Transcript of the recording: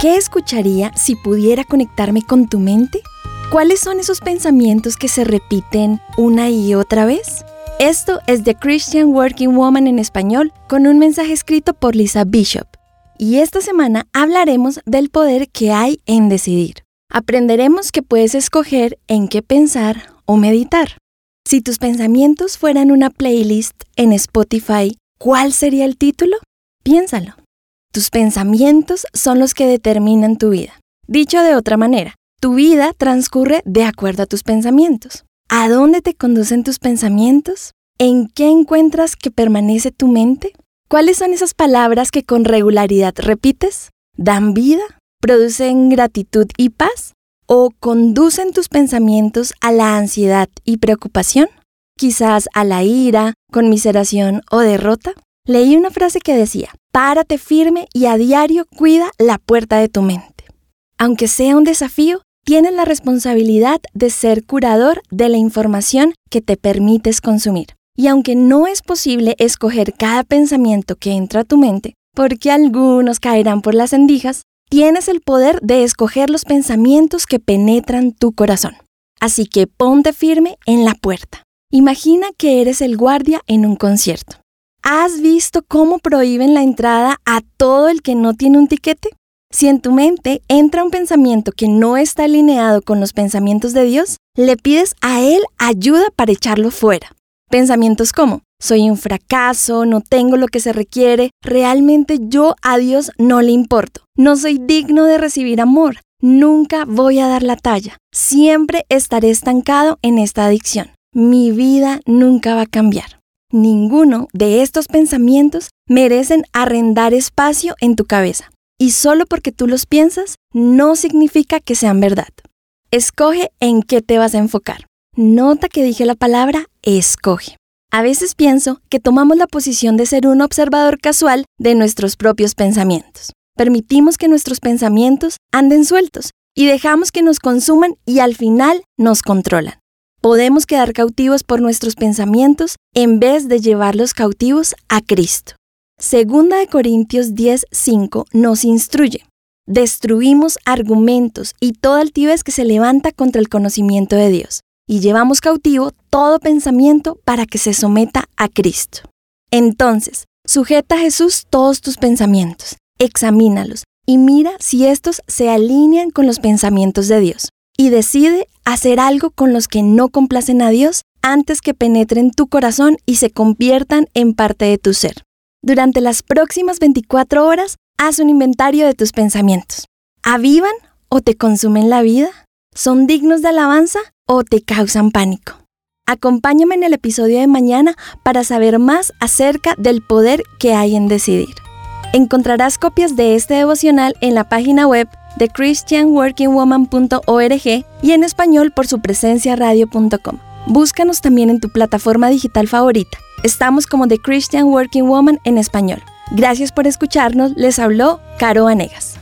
¿Qué escucharía si pudiera conectarme con tu mente? ¿Cuáles son esos pensamientos que se repiten una y otra vez? Esto es The Christian Working Woman en español con un mensaje escrito por Lisa Bishop. Y esta semana hablaremos del poder que hay en decidir. Aprenderemos que puedes escoger en qué pensar o meditar. Si tus pensamientos fueran una playlist en Spotify, ¿cuál sería el título? Piénsalo. Tus pensamientos son los que determinan tu vida. Dicho de otra manera, tu vida transcurre de acuerdo a tus pensamientos. ¿A dónde te conducen tus pensamientos? ¿En qué encuentras que permanece tu mente? ¿Cuáles son esas palabras que con regularidad repites? ¿Dan vida? ¿Producen gratitud y paz? ¿O conducen tus pensamientos a la ansiedad y preocupación? ¿Quizás a la ira, conmiseración o derrota? Leí una frase que decía, párate firme y a diario cuida la puerta de tu mente. Aunque sea un desafío, tienes la responsabilidad de ser curador de la información que te permites consumir. Y aunque no es posible escoger cada pensamiento que entra a tu mente, porque algunos caerán por las endijas, tienes el poder de escoger los pensamientos que penetran tu corazón. Así que ponte firme en la puerta. Imagina que eres el guardia en un concierto. ¿Has visto cómo prohíben la entrada a todo el que no tiene un tiquete? Si en tu mente entra un pensamiento que no está alineado con los pensamientos de Dios, le pides a Él ayuda para echarlo fuera. Pensamientos como, soy un fracaso, no tengo lo que se requiere, realmente yo a Dios no le importo, no soy digno de recibir amor, nunca voy a dar la talla, siempre estaré estancado en esta adicción, mi vida nunca va a cambiar. Ninguno de estos pensamientos merecen arrendar espacio en tu cabeza y solo porque tú los piensas no significa que sean verdad. Escoge en qué te vas a enfocar. Nota que dije la palabra escoge. A veces pienso que tomamos la posición de ser un observador casual de nuestros propios pensamientos. Permitimos que nuestros pensamientos anden sueltos y dejamos que nos consuman y al final nos controlan. Podemos quedar cautivos por nuestros pensamientos en vez de llevarlos cautivos a Cristo. Segunda de Corintios 10:5 nos instruye. Destruimos argumentos y toda altivez que se levanta contra el conocimiento de Dios, y llevamos cautivo todo pensamiento para que se someta a Cristo. Entonces, sujeta a Jesús todos tus pensamientos, examínalos y mira si estos se alinean con los pensamientos de Dios, y decide hacer algo con los que no complacen a Dios antes que penetren tu corazón y se conviertan en parte de tu ser. Durante las próximas 24 horas, haz un inventario de tus pensamientos. ¿Avivan o te consumen la vida? ¿Son dignos de alabanza o te causan pánico? Acompáñame en el episodio de mañana para saber más acerca del poder que hay en decidir. Encontrarás copias de este devocional en la página web de christianworkingwoman.org y en español por su presencia radio.com. Búscanos también en tu plataforma digital favorita. Estamos como The Christian Working Woman en español. Gracias por escucharnos. Les habló Caro Anegas.